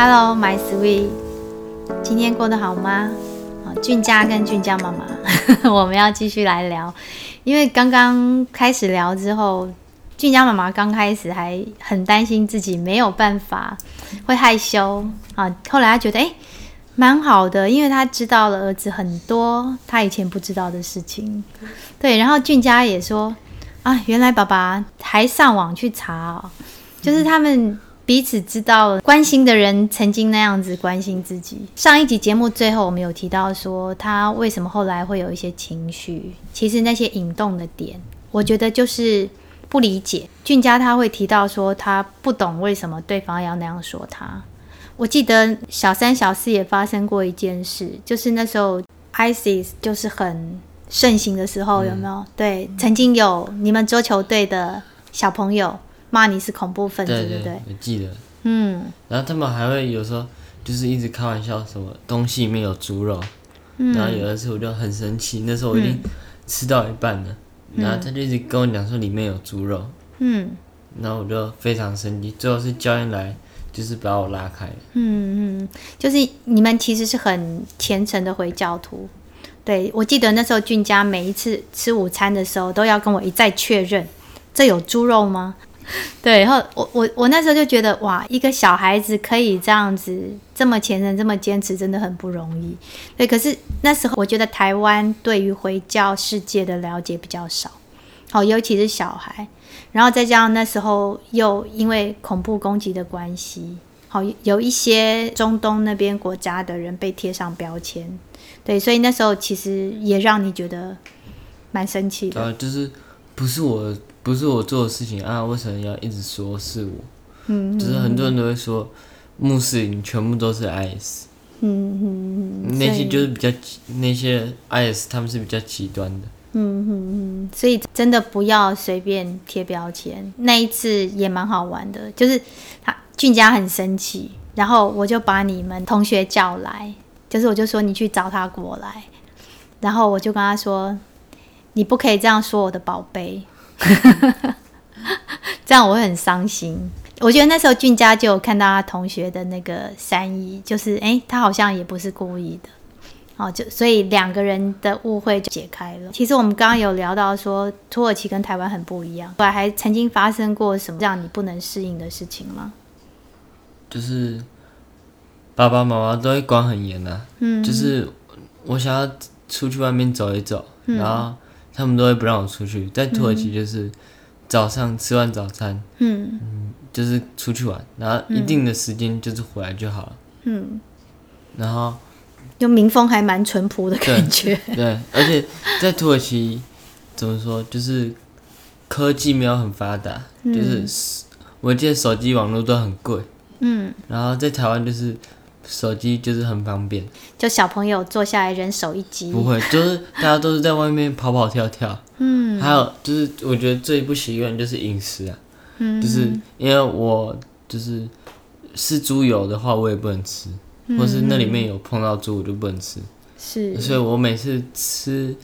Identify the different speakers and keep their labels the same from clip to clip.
Speaker 1: Hello, my sweet，今天过得好吗？俊佳跟俊佳妈妈，我们要继续来聊，因为刚刚开始聊之后，俊佳妈妈刚开始还很担心自己没有办法，会害羞啊。后来她觉得哎，蛮好的，因为她知道了儿子很多他以前不知道的事情。对，然后俊佳也说啊，原来爸爸还上网去查哦，就是他们。彼此知道关心的人曾经那样子关心自己。上一集节目最后，我们有提到说他为什么后来会有一些情绪。其实那些引动的点，我觉得就是不理解。俊佳他会提到说他不懂为什么对方要那样说他。我记得小三小四也发生过一件事，就是那时候 ISIS 就是很盛行的时候，有没有？对，曾经有你们桌球队的小朋友。骂你是恐怖分子，对不对，对？
Speaker 2: 我记得。
Speaker 1: 嗯。
Speaker 2: 然后他们还会有时候就是一直开玩笑，什么东西里面有猪肉。嗯。然后有的时候我就很生气，那时候我已经吃到一半了，嗯、然后他就一直跟我讲说里面有猪肉。嗯。然后我就非常生气，最后是教练来，就是把我拉开。
Speaker 1: 嗯嗯，就是你们其实是很虔诚的回教徒。对，我记得那时候俊家每一次吃午餐的时候都要跟我一再确认，这有猪肉吗？对，然后我我我那时候就觉得哇，一个小孩子可以这样子这么虔诚、这么坚持，真的很不容易。对，可是那时候我觉得台湾对于回教世界的了解比较少，好，尤其是小孩。然后再加上那时候又因为恐怖攻击的关系，好，有一些中东那边国家的人被贴上标签，对，所以那时候其实也让你觉得蛮生气的。
Speaker 2: 啊，就是不是我。不是我做的事情啊，为什么要一直说是我？嗯，就是很多人都会说穆斯林全部都是 IS，嗯嗯，那些就是比较那些 IS 他们是比较极端的，
Speaker 1: 嗯嗯嗯，所以真的不要随便贴标签。那一次也蛮好玩的，就是他俊佳很生气，然后我就把你们同学叫来，就是我就说你去找他过来，然后我就跟他说，你不可以这样说我的宝贝。这样我会很伤心。我觉得那时候俊佳就有看到他同学的那个三一，就是哎、欸，他好像也不是故意的，哦，就所以两个人的误会就解开了。其实我们刚刚有聊到说，土耳其跟台湾很不一样，后来还曾经发生过什么让你不能适应的事情吗？
Speaker 2: 就是爸爸妈妈都会管很严的、啊，嗯，就是我想要出去外面走一走，嗯、然后。他们都会不让我出去，在土耳其就是早上吃完早餐，嗯，嗯，就是出去玩，然后一定的时间就是回来就好了，嗯，然后
Speaker 1: 就民风还蛮淳朴的感觉，
Speaker 2: 对，对，而且在土耳其怎么说，就是科技没有很发达，嗯，就是我记得手机网络都很贵，嗯，然后在台湾就是。手机就是很方便，
Speaker 1: 就小朋友坐下来人手一机，
Speaker 2: 不会，就是大家都是在外面跑跑跳跳，嗯，还有就是我觉得最不习惯就是饮食啊，嗯，就是因为我就是是猪油的话我也不能吃，嗯，或是那里面有碰到猪我就不能吃，是，所以我每次吃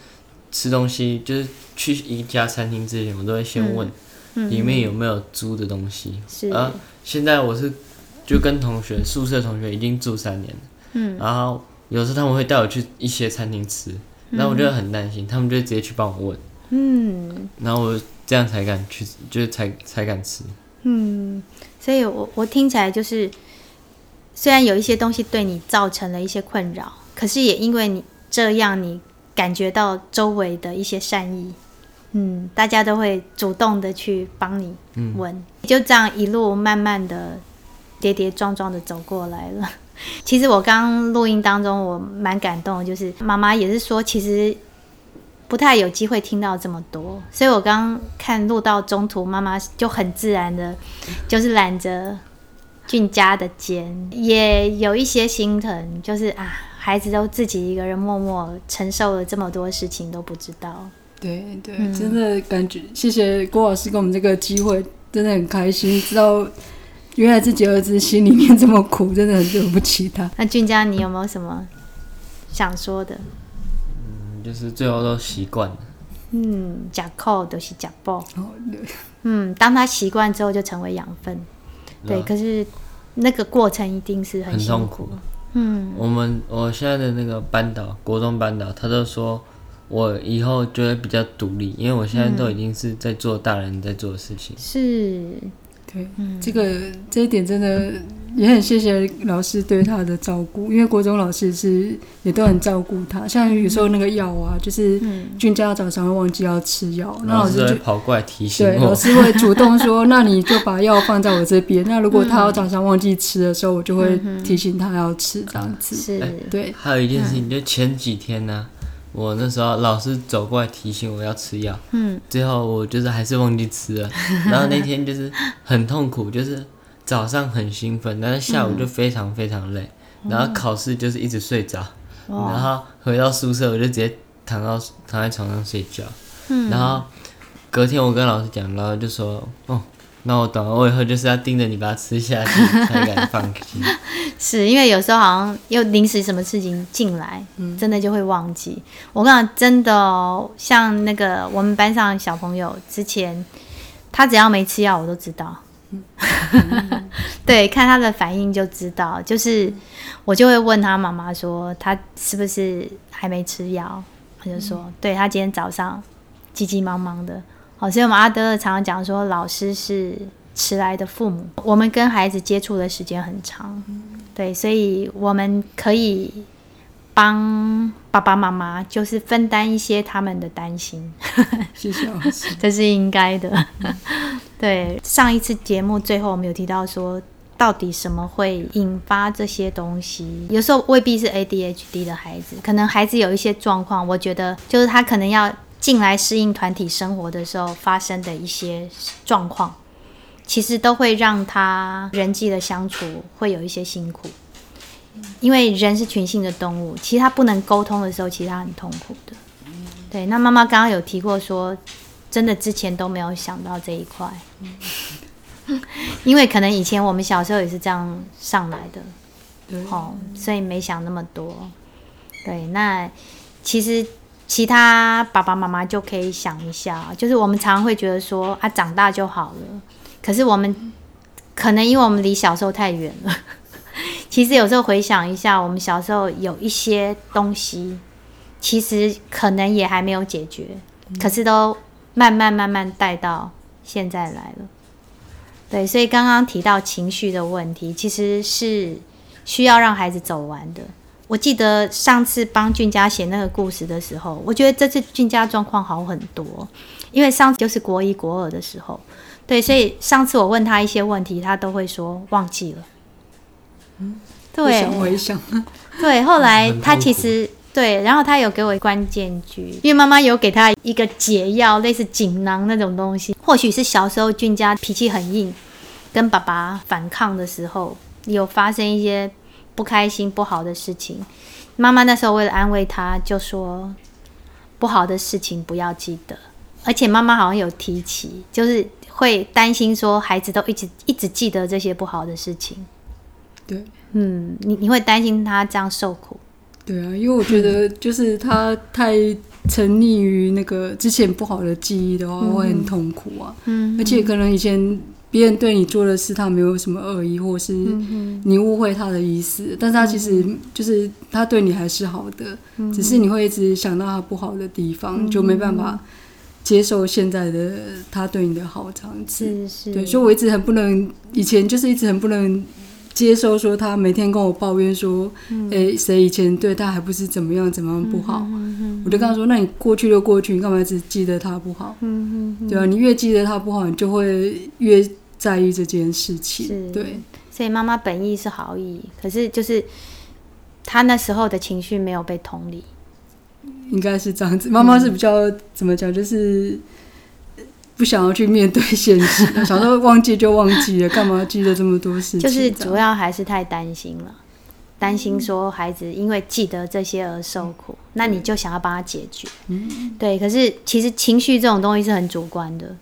Speaker 2: 吃东西就是去一家餐厅之前我都会先问里面有没有猪的东西，是，啊，现在我是。就跟同学宿舍同学已经住三年了，嗯，然后有时候他们会带我去一些餐厅吃，然后我就很担心，他们就直接去帮我问，嗯，然后我这样才敢去，就是才才敢吃，
Speaker 1: 嗯，所以我我听起来就是，虽然有一些东西对你造成了一些困扰，可是也因为你这样，你感觉到周围的一些善意，嗯，大家都会主动的去帮你问，嗯，就这样一路慢慢的。跌跌撞撞的走过来了。其实我刚录音当中，我蛮感动的，就是妈妈也是说，其实不太有机会听到这么多。所以我刚看录到中途，妈妈就很自然的，就是揽着俊佳的肩，也有一些心疼，就是啊，孩子都自己一个人默默承受了这么多事情都不知道。
Speaker 3: 对对，嗯、真的感觉谢谢郭老师给我们这个机会，真的很开心，知道。原来自己儿子心里面这么苦，真的很对不起他。
Speaker 1: 那俊佳，你有没有什么想说的？
Speaker 2: 嗯，就是最后都习惯了。
Speaker 1: 嗯，假扣都是吃补。哦，对。嗯，当他习惯之后，就成为养分。对，可是那个过程一定是很，
Speaker 2: 很痛苦。嗯，我们我现在的那个班导，国中班导，他都说我以后就会比较独立，因为我现在都已经是在做大人在做的事情。
Speaker 1: 是。
Speaker 3: 对，嗯、这个这一点真的也很谢谢老师对他的照顾，因为国中老师是也都很照顾他，像有时候那个药啊，就是俊佳早上会忘记要吃药，那、嗯、老师就
Speaker 2: 跑过来提醒，
Speaker 3: 对，老师会主动说，那你就把药放在我这边，那如果他要早上忘记吃的时候，我就会提醒他要吃这样子。
Speaker 1: 是，
Speaker 3: 对。
Speaker 2: 还有一件事情，就前几天呢、啊。我那时候老师走过来提醒我要吃药，嗯，最后我就是还是忘记吃了，然后那天就是很痛苦，就是早上很兴奋，但是下午就非常非常累，嗯、然后考试就是一直睡着，嗯、然后回到宿舍我就直接躺到躺在床上睡觉，嗯，然后隔天我跟老师讲，然后就说哦。那我懂了，我以后就是要盯着你把它吃下去才敢放心。
Speaker 1: 是因为有时候好像又临时什么事情进来，嗯、真的就会忘记。我跟你讲，真的哦，像那个我们班上小朋友之前，他只要没吃药，我都知道。嗯、对，看他的反应就知道。就是我就会问他妈妈说，他是不是还没吃药？他就说，嗯、对，他今天早上急急忙忙的。好，所以我们阿德勒常常讲说，老师是迟来的父母。我们跟孩子接触的时间很长，对，所以我们可以帮爸爸妈妈，就是分担一些他们的担心。
Speaker 3: 谢谢老师，
Speaker 1: 这是应该的。对，上一次节目最后我们有提到说，到底什么会引发这些东西？有时候未必是 ADHD 的孩子，可能孩子有一些状况，我觉得就是他可能要。进来适应团体生活的时候发生的一些状况，其实都会让他人际的相处会有一些辛苦，因为人是群性的动物，其实他不能沟通的时候，其实他很痛苦的。对，那妈妈刚刚有提过说，真的之前都没有想到这一块，因为可能以前我们小时候也是这样上来的，对，哦，所以没想那么多。对，那其实。其他爸爸妈妈就可以想一下，就是我们常常会觉得说啊，长大就好了。可是我们可能因为我们离小时候太远了，其实有时候回想一下，我们小时候有一些东西，其实可能也还没有解决，可是都慢慢慢慢带到现在来了。对，所以刚刚提到情绪的问题，其实是需要让孩子走完的。我记得上次帮俊佳写那个故事的时候，我觉得这次俊佳状况好很多，因为上次就是国一国二的时候，对，所以上次我问他一些问题，他都会说忘记了。嗯，对，
Speaker 3: 想回想，
Speaker 1: 对，后来他其实对，然后他有给我关键句，因为妈妈有给他一个解药，类似锦囊那种东西，或许是小时候俊佳脾气很硬，跟爸爸反抗的时候，有发生一些。不开心、不好的事情，妈妈那时候为了安慰他，就说不好的事情不要记得。而且妈妈好像有提起，就是会担心说孩子都一直一直记得这些不好的事情。
Speaker 3: 对，
Speaker 1: 嗯，你你会担心他这样受苦？
Speaker 3: 对啊，因为我觉得就是他太沉溺于那个之前不好的记忆的话，嗯、会很痛苦啊。嗯，而且可能以前。别人对你做的事，他没有什么恶意，或是你误会他的意思，嗯、但是他其实就是他对你还是好的，嗯、只是你会一直想到他不好的地方，嗯、就没办法接受现在的他对你的好这样子。是是，对，所以我一直很不能，以前就是一直很不能接受说他每天跟我抱怨说，哎，谁以前对他还不是怎么样怎么样不好，我就跟他说，那你过去就过去，你干嘛一直记得他不好？对啊，你越记得他不好，你就会越。在意这件事情，是对，
Speaker 1: 所以妈妈本意是好意，可是就是她那时候的情绪没有被同理，
Speaker 3: 应该是这样子。妈妈是比较、嗯、怎么讲，就是不想要去面对现实，想说忘记就忘记了，干嘛记得这么多事情？
Speaker 1: 就是主要还是太担心了，担心说孩子因为记得这些而受苦，嗯、那你就想要帮他解决。嗯，对。可是其实情绪这种东西是很主观的。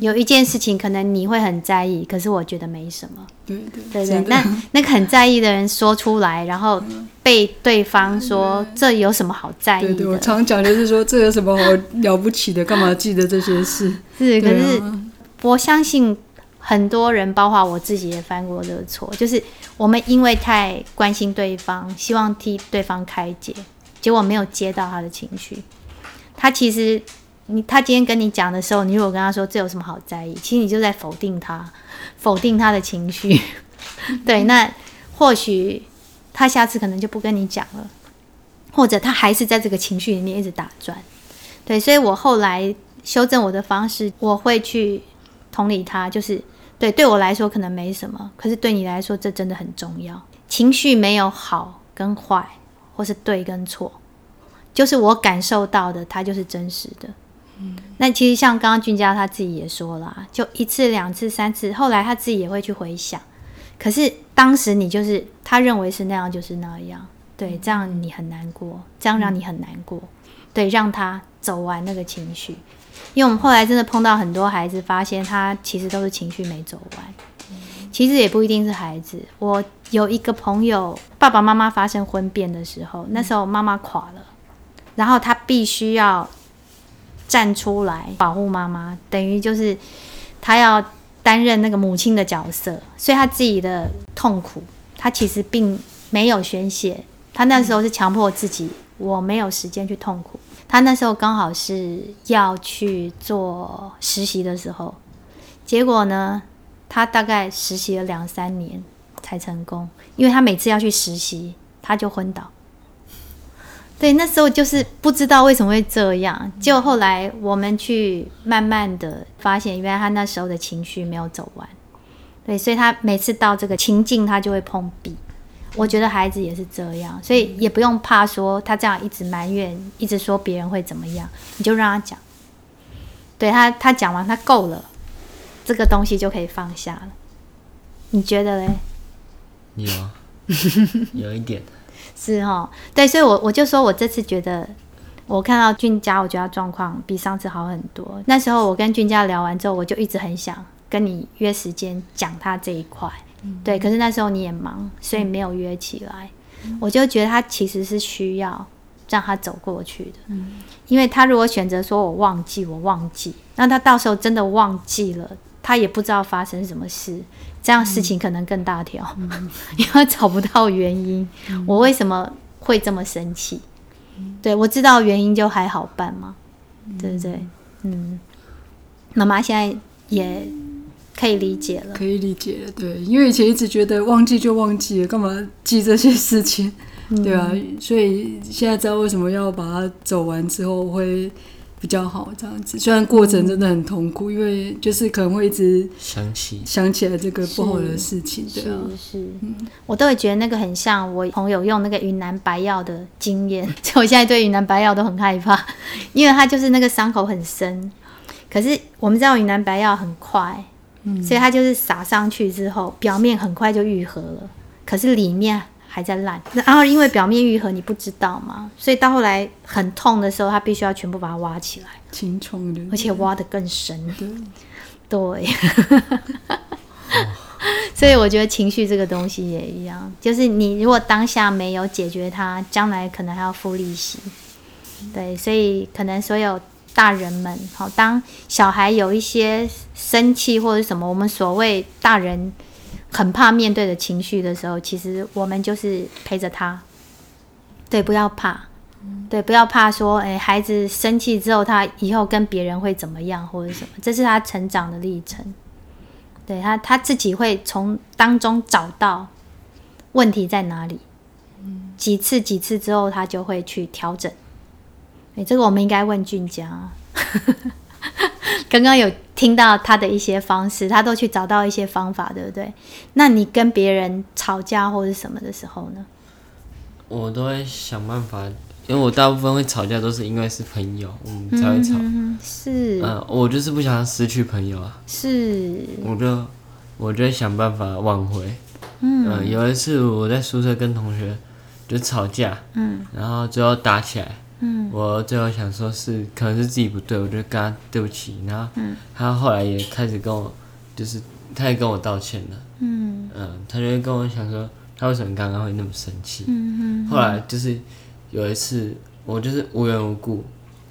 Speaker 1: 有一件事情可能你会很在意，可是我觉得没什么。
Speaker 3: 对对
Speaker 1: 对对，那那个很在意的人说出来，然后被对方说这有什么好在意的？
Speaker 3: 对对，我常讲就是说这有什么好了不起的？干嘛记得这些事？
Speaker 1: 是，可是我相信很多人，包括我自己也犯过这个错，就是我们因为太关心对方，希望替对方开解，结果没有接到他的情绪。他其实你他今天跟你讲的时候，你如果跟他说这有什么好在意，其实你就在否定他，否定他的情绪。对，那或许他下次可能就不跟你讲了，或者他还是在这个情绪里面一直打转。对，所以我后来修正我的方式，我会去同理他，就是对，对我来说可能没什么，可是对你来说这真的很重要。情绪没有好跟坏，或是对跟错，就是我感受到的，它就是真实的。嗯，那其实像刚刚俊佳他自己也说了，就一次、两次、三次，后来他自己也会去回想。可是当时你就是他认为是那样，就是那样，对，这样你很难过，这样让你很难过，对，让他走完那个情绪。因为我们后来真的碰到很多孩子，发现他其实都是情绪没走完。其实也不一定是孩子，我有一个朋友，爸爸妈妈发生婚变的时候，那时候妈妈垮了，然后他必须要站出来保护妈妈，等于就是他要担任那个母亲的角色，所以他自己的痛苦，他其实并没有宣泄，他那时候是强迫自己，我没有时间去痛苦。他那时候刚好是要去做实习的时候，结果呢，他大概实习了两三年才成功，因为他每次要去实习，他就昏倒。对，那时候就是不知道为什么会这样，就后来我们去慢慢的发现，原来他那时候的情绪没有走完。对，所以他每次到这个情境，他就会碰壁。我觉得孩子也是这样，所以也不用怕说他这样一直埋怨，一直说别人会怎么样，你就让他讲。对他，他讲完他够了，这个东西就可以放下了。你觉得嘞？
Speaker 2: 有啊，有一点。
Speaker 1: 是哦，对，所以我我就说我这次觉得，我看到俊佳，我觉得状况比上次好很多。那时候我跟俊佳聊完之后，我就一直很想跟你约时间讲他这一块。对，可是那时候你也忙，所以没有约起来。嗯、我就觉得他其实是需要让他走过去的，嗯、因为他如果选择说我忘记，我忘记，那他到时候真的忘记了，他也不知道发生什么事，这样事情可能更大条，嗯、因为找不到原因，嗯、我为什么会这么生气？嗯、对，我知道原因就还好办嘛，嗯、对不对？嗯，妈妈现在也。可以理解了，
Speaker 3: 可以理解了，对，因为以前一直觉得忘记就忘记了，干嘛记这些事情，嗯、对啊，所以现在知道为什么要把它走完之后会比较好，这样子。虽然过程真的很痛苦，嗯、因为就是可能会一直
Speaker 2: 想起
Speaker 3: 想起来这个不好的事情，对啊，
Speaker 1: 是，是。嗯、我都会觉得那个很像我朋友用那个云南白药的经验，所以我现在对云南白药都很害怕，因为它就是那个伤口很深，可是我们知道云南白药很快。嗯。所以它就是撒上去之后，表面很快就愈合了，可是里面还在烂。然后因为表面愈合，你不知道嘛，所以到后来很痛的时候，他必须要全部把它挖起来，
Speaker 3: 清创的，
Speaker 1: 而且挖得更深。
Speaker 2: 对，
Speaker 1: 所以我觉得情绪这个东西也一样，就是你如果当下没有解决它，将来可能还要付利息。对，所以可能所有。大人们，好，当小孩有一些生气或者什么，我们所谓大人很怕面对的情绪的时候，其实我们就是陪着他。对，不要怕，对，不要怕说，哎，孩子生气之后，他以后跟别人会怎么样，或者什么，这是他成长的历程。对他，他自己会从当中找到问题在哪里，几次几次之后，他就会去调整。哎，这个我们应该问俊佳。刚刚有听到他的一些方式，他都去找到一些方法，对不对？那你跟别人吵架或者什么的时候呢？
Speaker 2: 我都会想办法，因为我大部分会吵架都是因为是朋友，我们才会吵。
Speaker 1: 嗯，是。
Speaker 2: 嗯，我就是不想失去朋友啊。
Speaker 1: 是。我
Speaker 2: 就我就想办法挽回。嗯，嗯。有一次我在宿舍跟同学就吵架，嗯，然后最后打起来。嗯，我最后想说是可能是自己不对，我就跟他对不起，然后他后来也开始跟我，就是他也跟我道歉了。嗯嗯，他就会跟我想说他为什么刚刚会那么生气。嗯嗯。后来就是有一次我就是无缘无故，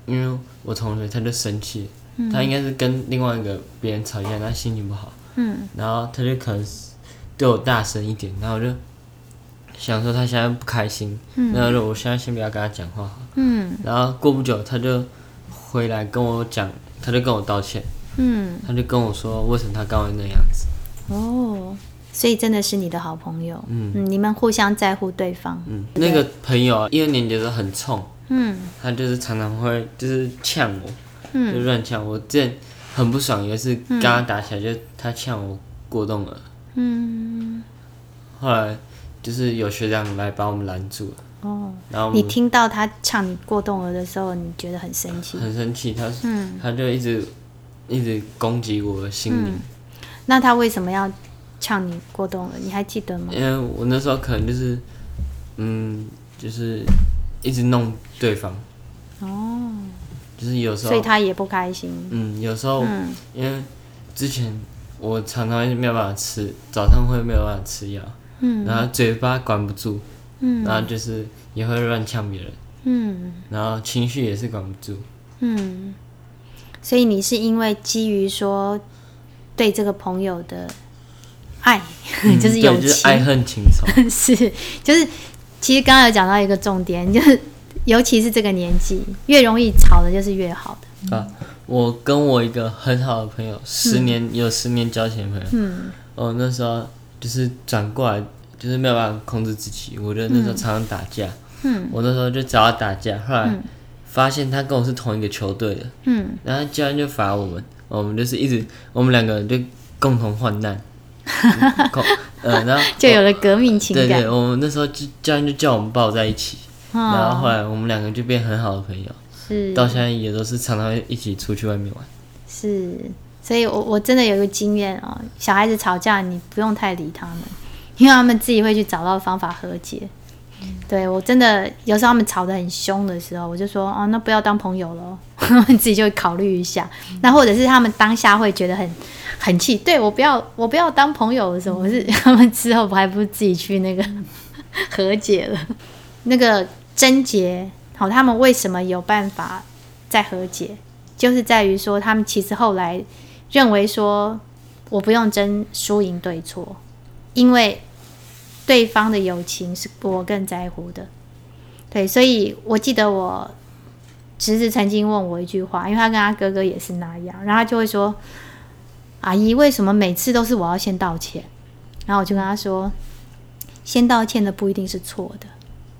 Speaker 2: 因为我同学他就生气，他应该是跟另外一个别人吵架，他心情不好，嗯，然后他就可能对我大声一点，然后我就想说他现在不开心，嗯，然后我现在先不要跟他讲话，嗯，然后过不久他就回来跟我讲，他就跟我道歉，嗯，他就跟我说为什么他刚刚那样子，
Speaker 1: 哦。所以真的是你的好朋友，嗯，嗯，你们互相在乎对方。
Speaker 2: 嗯，那个朋友啊，一二年级的时候很冲，嗯，他就是常常会就是呛我，嗯，就乱呛我。之前很不爽，有一次跟他打起来，就他呛我过动了，嗯，后来就是有学长来把我们拦住了，哦，然后
Speaker 1: 你听到他呛你过动了的时候，你觉得很生气，
Speaker 2: 很生气，他，嗯，他就一直一直攻击我的心灵，
Speaker 1: 嗯。那他为什么要？呛你过动了，你还记得吗？
Speaker 2: 因为我那时候可能就是，嗯，就是一直弄对方。哦。就是有时候。
Speaker 1: 所以他也不开心。
Speaker 2: 嗯，有时候，嗯、因为之前我常常没有办法吃，早上会没有办法吃药，嗯，然后嘴巴管不住，嗯，然后就是也会乱呛别人，嗯，然后情绪也是管不住，
Speaker 1: 嗯，所以你是因为基于说对这个朋友的。爱 就是友情，
Speaker 2: 就是、爱恨情仇。
Speaker 1: 是，就是其实刚刚有讲到一个重点，就是尤其是这个年纪，越容易吵的就是越好的。
Speaker 2: 啊，我跟我一个很好的朋友，十年、嗯、有十年交情的朋友，嗯，我，那时候就是转过来，就是没有办法控制自己，我觉得那时候常常打架，嗯，我那时候就找他打架，后来发现他跟我是同一个球队的，嗯，然后教练就罚我们，我们就是一直，我们两个人就共同患难。嗯，然后
Speaker 1: 就有了革命情感。
Speaker 2: 对对，我们那时候就教练就叫我们抱在一起，哦，然后后来我们两个就变很好的朋友，是。到现在也都是常常一起出去外面玩。
Speaker 1: 是，所以我我真的有一个经验哦，小孩子吵架你不用太理他们，因为他们自己会去找到方法和解。对，我真的有时候他们吵得很凶的时候，我就说哦，那不要当朋友了，你 自己就会考虑一下。那或者是他们当下会觉得很很气，对，我不要我不要当朋友的时候，我是 他们之后还不是自己去那个 和解了？那个贞洁好，他们为什么有办法再和解？就是在于说，他们其实后来认为说，我不用争输赢对错，因为。对方的友情是我更在乎的，对，所以我记得我侄子曾经问我一句话，因为他跟他哥哥也是那样，然后他就会说：“阿姨，为什么每次都是我要先道歉？”然后我就跟他说：“先道歉的不一定是错的，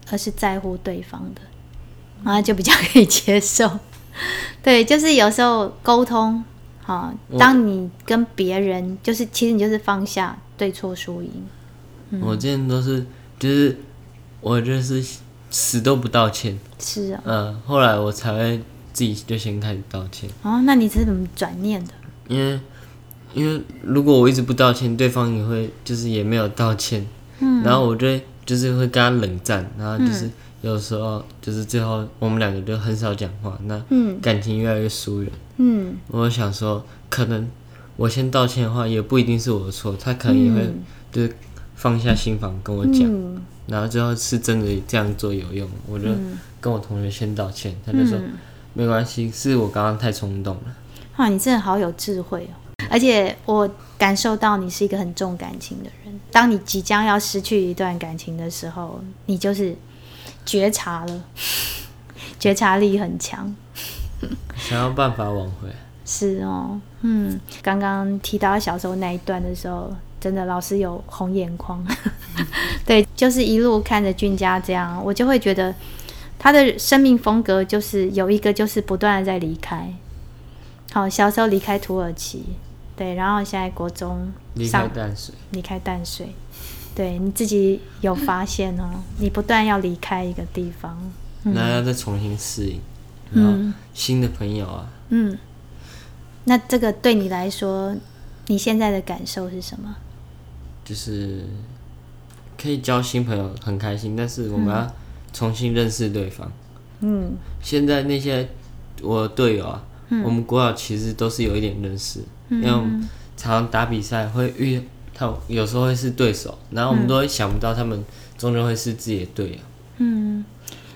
Speaker 1: 而是在乎对方的，然后就比较可以接受。”对，就是有时候沟通，好，当你跟别人，就是其实你就是放下对错输赢。
Speaker 2: 我之前都是，就是我就是死都不道歉。
Speaker 1: 是啊。
Speaker 2: 嗯，后来我才会自己就先开始道歉。
Speaker 1: 哦，那你是怎么转念的？
Speaker 2: 因为，因为如果我一直不道歉，对方也会就是也没有道歉。嗯。然后我就就是会跟他冷战，然后就是有时候就是最后我们两个就很少讲话，那感情越来越疏远。嗯。我想说，可能我先道歉的话，也不一定是我的错，他可能也会就是。放下心房跟我讲，嗯，然后最后是真的这样做有用，我就跟我同学先道歉，他就说没关系，是我刚刚太冲动了。
Speaker 1: 哇，你真的好有智慧哦！而且我感受到你是一个很重感情的人。当你即将要失去一段感情的时候，你就是觉察了，觉察力很强，
Speaker 2: 想要办法挽回。
Speaker 1: 是哦，嗯，刚刚提到小时候那一段的时候。真的，老师有红眼眶。对，就是一路看着俊佳这样，我就会觉得他的生命风格就是有一个，就是不断的在离开。好，小时候离开土耳其，对，然后现在国中
Speaker 2: 离开淡水，
Speaker 1: 离开淡水，对，你自己有发现哦，你不断要离开一个地方，
Speaker 2: 那、嗯、要再重新适应，然后新的朋友啊，
Speaker 1: 嗯，那这个对你来说，你现在的感受是什么？
Speaker 2: 就是可以交新朋友，很开心。但是我们要重新认识对方。嗯，现在那些我的队友啊，嗯，我们国小其实都是有一点认识，嗯，因为我们常常打比赛会遇他，有时候会是对手，然后我们都会想不到他们终究会是自己的队友。
Speaker 1: 嗯，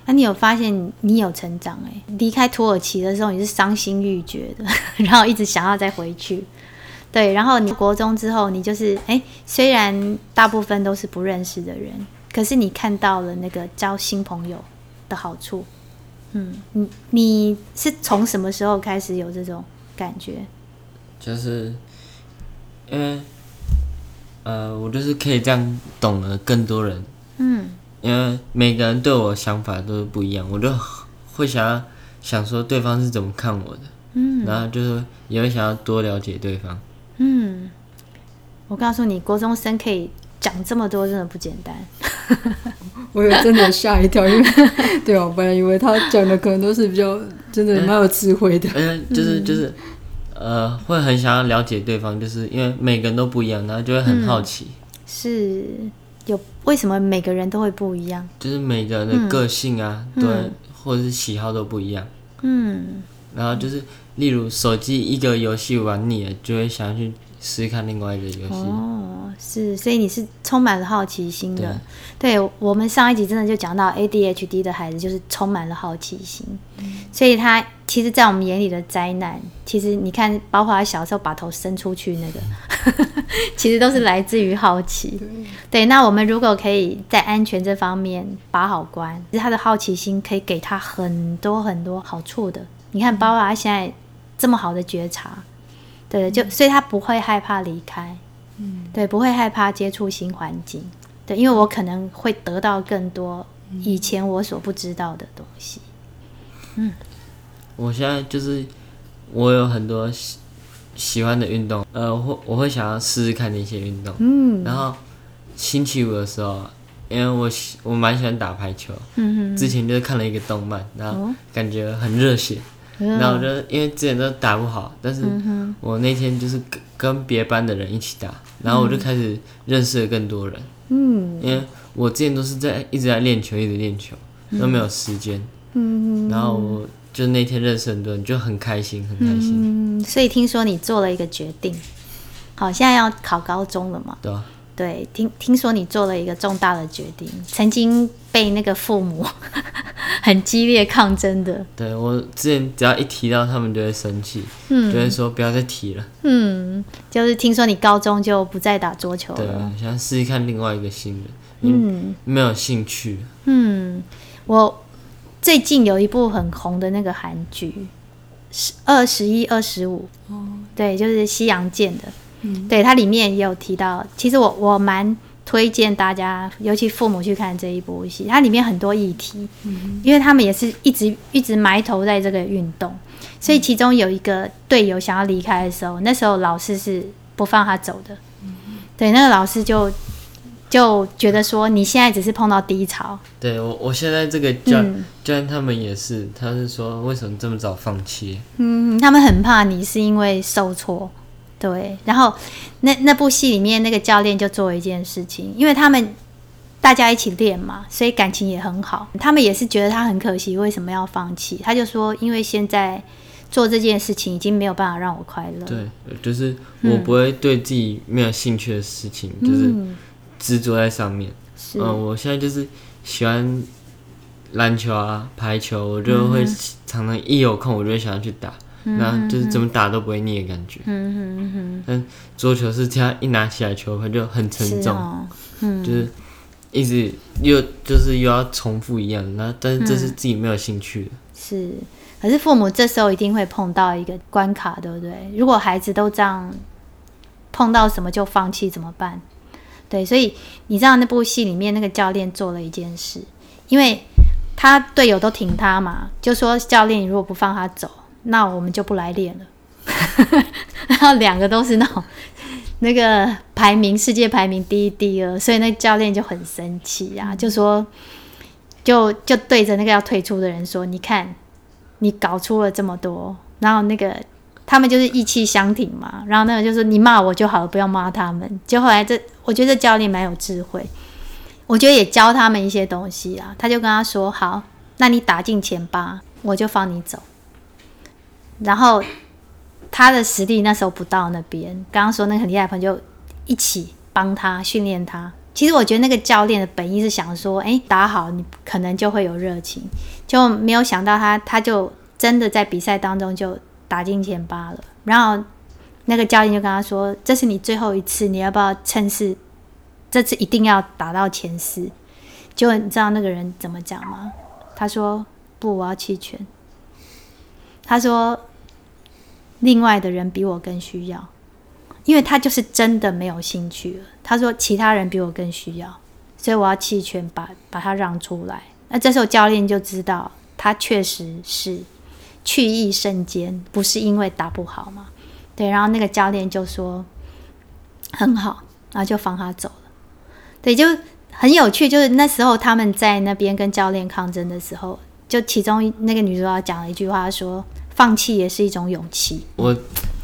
Speaker 1: 那，啊，你有发现你有成长哎？离开土耳其的时候你是伤心欲绝的，然后一直想要再回去。对，然后你国中之后，你就是哎，虽然大部分都是不认识的人，可是你看到了那个交新朋友的好处。嗯，你你是从什么时候开始有这种感觉？
Speaker 2: 就是因为呃，我就是可以这样懂得更多人。嗯，因为每个人对我想法都是不一样，我就会想要想说对方是怎么看我的。嗯，然后就是也会想要多了解对方。
Speaker 1: 嗯，我告诉你，国中生可以讲这么多，真的不简单。
Speaker 3: 我有真的吓一跳，因为对啊，我本来以为他讲的可能都是比较真的蛮有智慧的。
Speaker 2: 嗯，就是就是，呃，会很想要了解对方，就是因为每个人都不一样，然后就会很好奇。
Speaker 1: 嗯、是有为什么每个人都会不一样？
Speaker 2: 就是每个人的个性啊，嗯、对，或者是喜好都不一样。嗯，然后就是。例如手机一个游戏玩腻了，就会想要去试试看另外一个游戏。
Speaker 1: 哦，是，所以你是充满了好奇心的。对，对，我们上一集真的就讲到 ADHD 的孩子就是充满了好奇心，嗯、所以他其实，在我们眼里的灾难，其实你看，包括他小时候把头伸出去那个，其实都是来自于好奇。对，对，那我们如果可以在安全这方面把好关，其实他的好奇心可以给他很多很多好处的。你看，包括他现在。这么好的觉察，对，就所以他不会害怕离开，嗯，对，不会害怕接触新环境，对，因为我可能会得到更多以前我所不知道的东西，嗯，
Speaker 2: 我现在就是我有很多喜喜欢的运动，呃，我会我会想要试试看那些运动，嗯，然后星期五的时候，因为我喜我蛮喜欢打排球，嗯哼，之前就是看了一个动漫，然后感觉很热血。然后我就因为之前都打不好，但是我那天就是跟跟别班的人一起打，然后我就开始认识了更多人。嗯，因为我之前都是在一直在练球，一直练球，都没有时间。嗯，然后我就那天认识很多人，就很开心，很开心。
Speaker 1: 嗯，所以听说你做了一个决定，好，现在要考高中了嘛？
Speaker 2: 对啊。
Speaker 1: 对，听听说你做了一个重大的决定，曾经被那个父母 很激烈抗争的。
Speaker 2: 对，我之前只要一提到他们就会生气，嗯，就会说不要再提了。
Speaker 1: 嗯，就是听说你高中就不再打桌球了，
Speaker 2: 对，想试试看另外一个新的，嗯，没有兴趣。
Speaker 1: 嗯，我最近有一部很红的那个韩剧，十二十一二十五，哦，对，就是西洋剑的。嗯，对，它里面也有提到，其实我我蛮推荐大家，尤其父母去看这一部戏。它里面很多议题，嗯，因为他们也是一直一直埋头在这个运动，所以其中有一个队友想要离开的时候，那时候老师是不放他走的。嗯，对，那个老师就就觉得说，你现在只是碰到低潮。
Speaker 2: 对我，我现在这个教教练他们也是，他是说为什么这么早放弃？
Speaker 1: 嗯，他们很怕你是因为受挫。对，然后那那部戏里面那个教练就做了一件事情，因为他们大家一起练嘛，所以感情也很好。他们也是觉得他很可惜，为什么要放弃？他就说，因为现在做这件事情已经没有办法让我快乐。
Speaker 2: 对，就是我不会对自己没有兴趣的事情，嗯、就是执着在上面。嗯、呃，我现在就是喜欢篮球啊、排球，我就会常常一有空，我就会想要去打。那就是怎么打都不会腻的感觉。嗯哼哼。但桌球是这样一拿起来球拍就很沉重，哦、嗯，就是一直又就是又要重复一样。那但是这是自己没有兴趣的。
Speaker 1: 是，可是父母这时候一定会碰到一个关卡，对不对？如果孩子都这样碰到什么就放弃怎么办？对，所以你知道那部戏里面那个教练做了一件事，因为他队友都挺他嘛，就说教练如果不放他走。那我们就不来练了，然后两个都是那种那个排名世界排名第一第二，所以那教练就很生气呀，就说就就对着那个要退出的人说：“你看，你搞出了这么多。”然后那个他们就是意气相挺嘛，然后那个就说：“你骂我就好了，不要骂他们。”就后来这我觉得这教练蛮有智慧，我觉得也教他们一些东西啊。他就跟他说：“好，那你打进前八，我就放你走。”然后他的实力那时候不到那边，刚刚说那个很厉害的朋友就一起帮他训练他。其实我觉得那个教练的本意是想说，哎，打好你可能就会有热情，就没有想到他他就真的在比赛当中就打进前八了。然后那个教练就跟他说：“这是你最后一次，你要不要趁势？这次一定要打到前四。”就你知道那个人怎么讲吗？他说：“不，我要弃权。”他说：“另外的人比我更需要，因为他就是真的没有兴趣了。”他说：“其他人比我更需要，所以我要弃权，把把他让出来。”那这时候教练就知道，他确实是去意瞬间，不是因为打不好吗。对，然后那个教练就说：“很好。”然后就放他走了。对，就很有趣，就是那时候他们在那边跟教练抗争的时候，就其中那个女主角讲了一句话说。放弃也是一种勇气。
Speaker 2: 我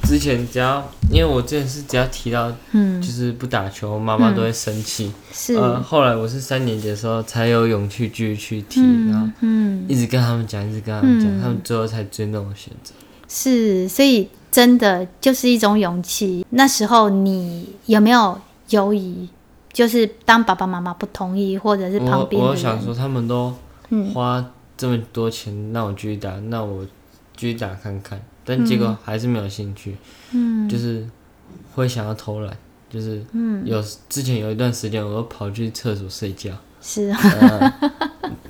Speaker 2: 之前只要，因为我之前是只要提到，嗯，就是不打球，妈妈都会生气。是。呃，后来我是三年级的时候才有勇气继续去踢，嗯、然后嗯，一直跟他们讲，一直跟他们讲，嗯、他们最后才尊重我选择。
Speaker 1: 是，所以真的就是一种勇气。那时候你有没有犹疑？就是当爸爸妈妈不同意，或者是旁边
Speaker 2: 我想说他们都花这么多钱让我继续打，那我。继续打看看，但结果还是没有兴趣。嗯，就是会想要偷懒，就是有之前有一段时间，我都跑去厕所睡觉。
Speaker 1: 是啊，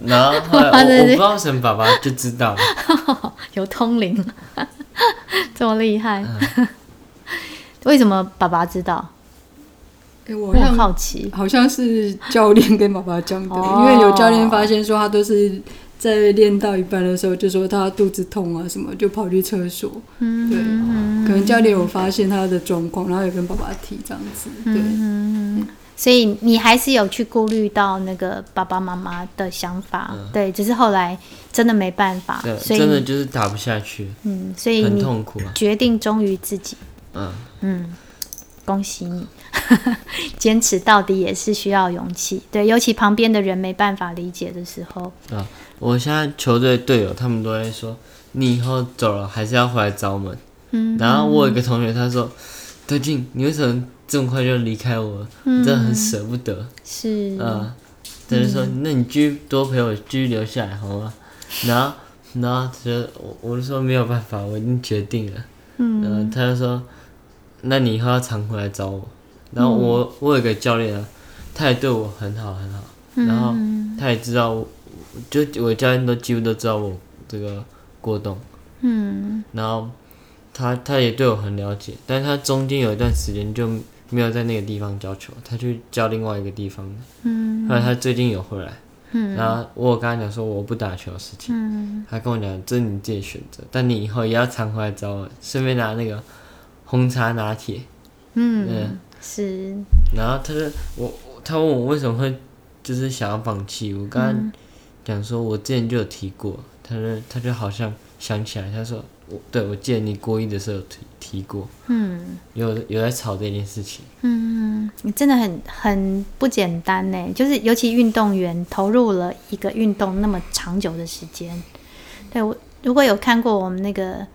Speaker 2: 然后后来我 我不知道什么爸爸就知道，
Speaker 1: 有通灵，这么厉害。为什么爸爸知道？
Speaker 3: 我
Speaker 1: 很好奇，
Speaker 3: 好像是教练跟爸爸讲的，因为有教练发现说他都是。在练到一半的时候，就说他肚子痛啊，什么就跑去厕所。嗯，对，可能教练有发现他的状况，然后也跟爸爸提这样子。对，嗯，
Speaker 1: 所以你还是有去顾虑到那个爸爸妈妈的想法。嗯，对，只是后来真的没办法，
Speaker 2: 对，
Speaker 1: 所以
Speaker 2: 真的就是打不下去。
Speaker 1: 嗯，所以你
Speaker 2: 很痛苦啊，
Speaker 1: 决定忠于自己。嗯嗯，恭喜你，坚持到底也是需要勇气。对，尤其旁边的人没办法理解的时候。
Speaker 2: 啊我现在球队队友他们都在说，你以后走了还是要回来找我们。嗯，然后我有一个同学他说，德进，你为什么这么快就离开我？真的很舍不得。是，嗯，他就说，那你继续多陪我，继续留下来好吗？然后，然后他就我我就说没有办法，我已经决定了。嗯，然后他就说，那你以后要常回来找我。然后我我有个教练啊，他也对我很好很好，然后他也知道我。就我教练都几乎都知道我这个过动，嗯，然后他他也对我很了解，但是他中间有一段时间就没有在那个地方教球，他去教另外一个地方，嗯，后来他最近有回来，嗯，然后我有跟他讲说我不打球的事情，嗯，他跟我讲这是你自己选择，但你以后也要常回来找我，顺便拿那个红茶拿铁，嗯，嗯。是，然后他说我他问我为什么会就是想要放弃，我刚刚。嗯。讲说，我之前就有提过，他说他就好像想起来，他说我对我记得你过一的时候提提过，嗯，有有在吵这件事情，
Speaker 1: 嗯，你真的很很不简单呢，就是尤其运动员投入了一个运动那么长久的时间，对我如果有看过我们那个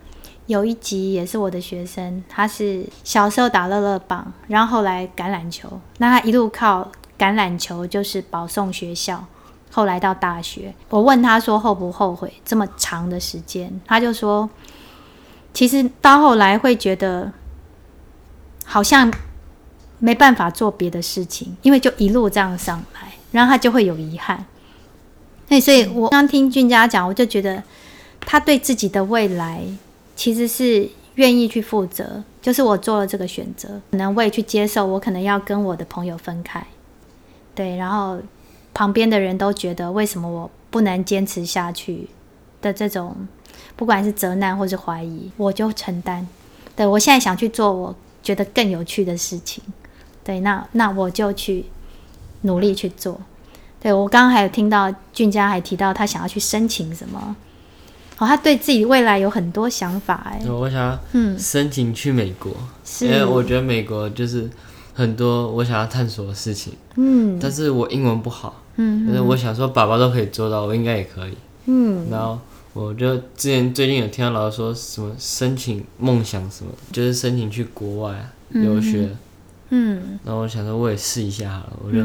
Speaker 1: 有一集也是我的学生，他是小时候打乐乐棒，然后后来橄榄球，那他一路靠橄榄球就是保送学校。后来到大学，我问他说后不后悔这么长的时间，他就说，其实到后来会觉得好像没办法做别的事情，因为就一路这样上来，然后他就会有遗憾。那所以我刚听俊佳讲，我就觉得他对自己的未来其实是愿意去负责，就是我做了这个选择，可能我也去接受，我可能要跟我的朋友分开，对，然后。旁边的人都觉得为什么我不能坚持下去的这种，不管是责难或是怀疑，我就承担。对，我现在想去做我觉得更有趣的事情，对，那那我就去努力去做。对，我刚刚还有听到俊佳还提到他想要去申请什么，哦，他对自己未来有很多想法哎。
Speaker 2: 我想要嗯申请去美国，是因为我觉得美国就是很多我想要探索的事情，嗯，但是我英文不好。嗯，但是我想说，爸爸都可以做到，我应该也可以。嗯，然后我就之前最近有听到老师说什么申请梦想什么，就是申请去国外留学。嗯，然后我想说，我也试一下好了。我就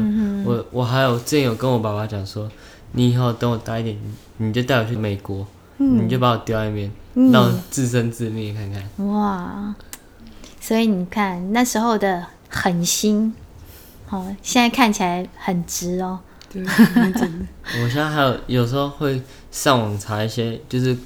Speaker 2: 我我还有之前有跟我爸爸讲说，你以后等我大一点，你就带我去美国，你就把我丢在那边，让我自生自灭看看。
Speaker 1: 哇，所以你看那时候的狠心，哦，现在看起来很直哦。
Speaker 3: 对，
Speaker 2: 我现在还有有时候会上网查一些，就是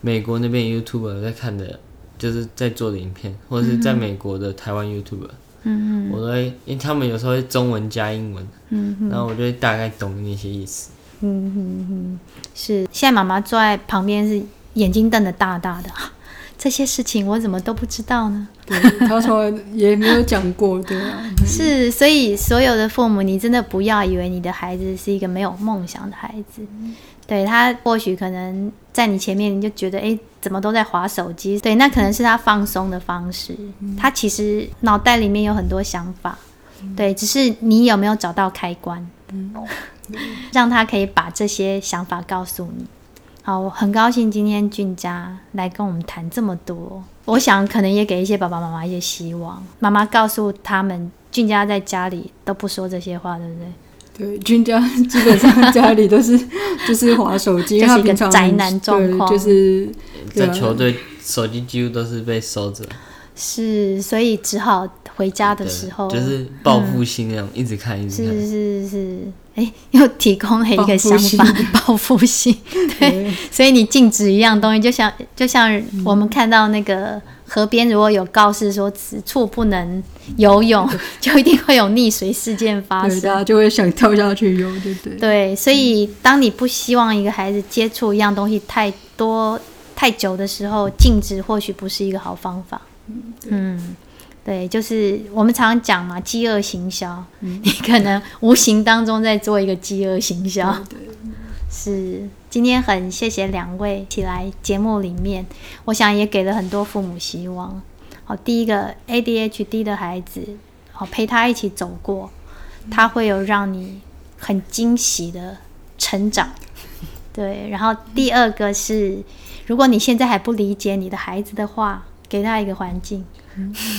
Speaker 2: 美国那边 YouTuber 在看的，就是在做的影片，或者是在美国的台湾 YouTuber。嗯嗯，我都会，因为他们有时候会中文加英文，嗯嗯，然后我就会大概懂那些意思。
Speaker 1: 嗯嗯嗯，是。现在妈妈坐在旁边，是眼睛瞪得大大的，这些事情我怎么都不知道呢？
Speaker 3: 对，他从来也没有讲过，对啊。
Speaker 1: 是，所以所有的父母，你真的不要以为你的孩子是一个没有梦想的孩子。对，他或许可能在你前面，你就觉得哎，怎么都在划手机？对，那可能是他放松的方式。他其实脑袋里面有很多想法，对，只是你有没有找到开关，让他可以把这些想法告诉你。好，我很高兴今天俊家来跟我们谈这么多。我想可能也给一些爸爸妈妈一些希望。妈妈告诉他们，俊家在家里都不说这些话，对不对？
Speaker 3: 对，俊家基本上家里都是 就是划手机，
Speaker 1: 就是一个宅男状况，
Speaker 3: 就是
Speaker 2: 在球队手机几乎都是被收着。
Speaker 1: 是，所以只好回家的时候
Speaker 2: 就是报复性那种，一直看，一直看。
Speaker 1: 是是是，哎，又提供了一个想法，报复性。对，所以你禁止一样东西，就像就像我们看到那个。河边如果有告示说此处不能游泳，就一定会有溺水事件发生，
Speaker 3: 大家就会想跳下去游，对不对？
Speaker 1: 对，所以当你不希望一个孩子接触一样东西太多太久的时候，禁止或许不是一个好方法。嗯，对，就是我们常常讲嘛，饥饿行销，你可能无形当中在做一个饥饿行销。对。是，今天很谢谢两位起来节目里面，我想也给了很多父母希望。好，第一个 ADHD 的孩子，好陪他一起走过，他会有让你很惊喜的成长。对，然后第二个是，如果你现在还不理解你的孩子的话，给他一个环境，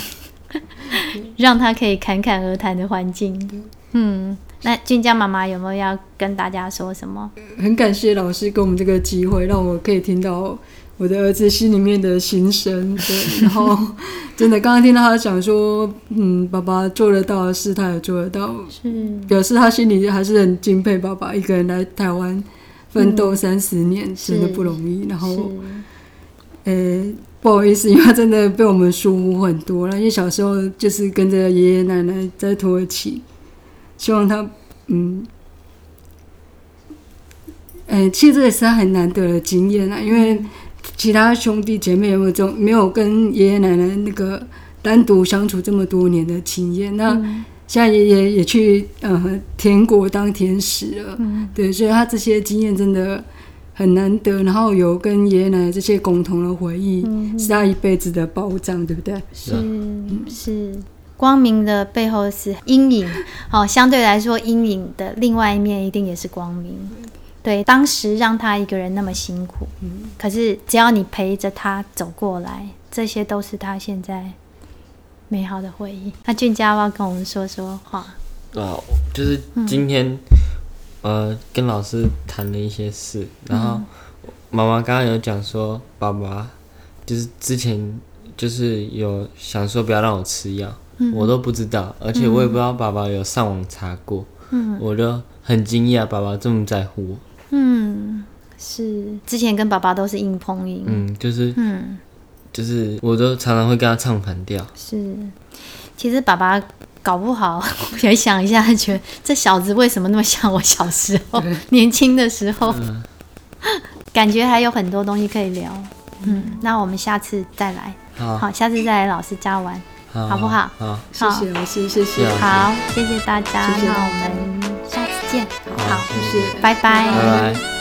Speaker 1: 让他可以侃侃而谈的环境。嗯。那俊江妈妈有没有要跟大家说什么？
Speaker 3: 很感谢老师给我们这个机会，让我可以听到我的儿子心里面的心声。对，然后 真的刚刚听到他讲说，嗯，爸爸做得到的事，他也做得到，是表示他心里还是很敬佩爸爸一个人来台湾奋斗三十年，嗯，真的不容易。然后，呃，不好意思，因为他真的被我们疏忽很多了，因为小时候就是跟着爷爷奶奶在土耳其。希望他，嗯，哎、欸，其实这也是他很难得的经验啊，因为其他兄弟姐妹有没有这种没有跟爷爷奶奶那个单独相处这么多年的经验。那现在爷爷也去呃天国当天使了，嗯，对，所以他这些经验真的很难得。然后有跟爷爷奶奶这些共同的回忆，嗯，是他一辈子的保障，对不对？
Speaker 1: 是是。光明的背后是阴影，哦，相对来说，阴影的另外一面一定也是光明。对，当时让他一个人那么辛苦，嗯，可是只要你陪着他走过来，这些都是他现在美好的回忆。那俊佳要不要跟我们说说话？
Speaker 2: 啊，就是今天，嗯、呃，跟老师谈了一些事，然后妈妈刚刚有讲说，爸爸就是之前就是有想说不要让我吃药。我都不知道，而且我也不知道爸爸有上网查过，嗯、我就很惊讶，爸爸这么在乎我。
Speaker 1: 嗯，是之前跟爸爸都是硬碰硬，
Speaker 2: 嗯，就是，嗯，就是我都常常会跟他唱反调。
Speaker 1: 是，其实爸爸搞不好，也想一下，觉得这小子为什么那么像我小时候，年轻的时候，嗯、感觉还有很多东西可以聊。嗯，那我们下次再来，好，好，下次再来老师家玩。好，好不好？
Speaker 3: 好，谢谢老师，谢谢。
Speaker 1: 好，谢谢大家，
Speaker 3: 谢谢，
Speaker 1: 那我们下次见。
Speaker 2: 好，
Speaker 1: 谢谢，拜拜。
Speaker 2: 拜拜。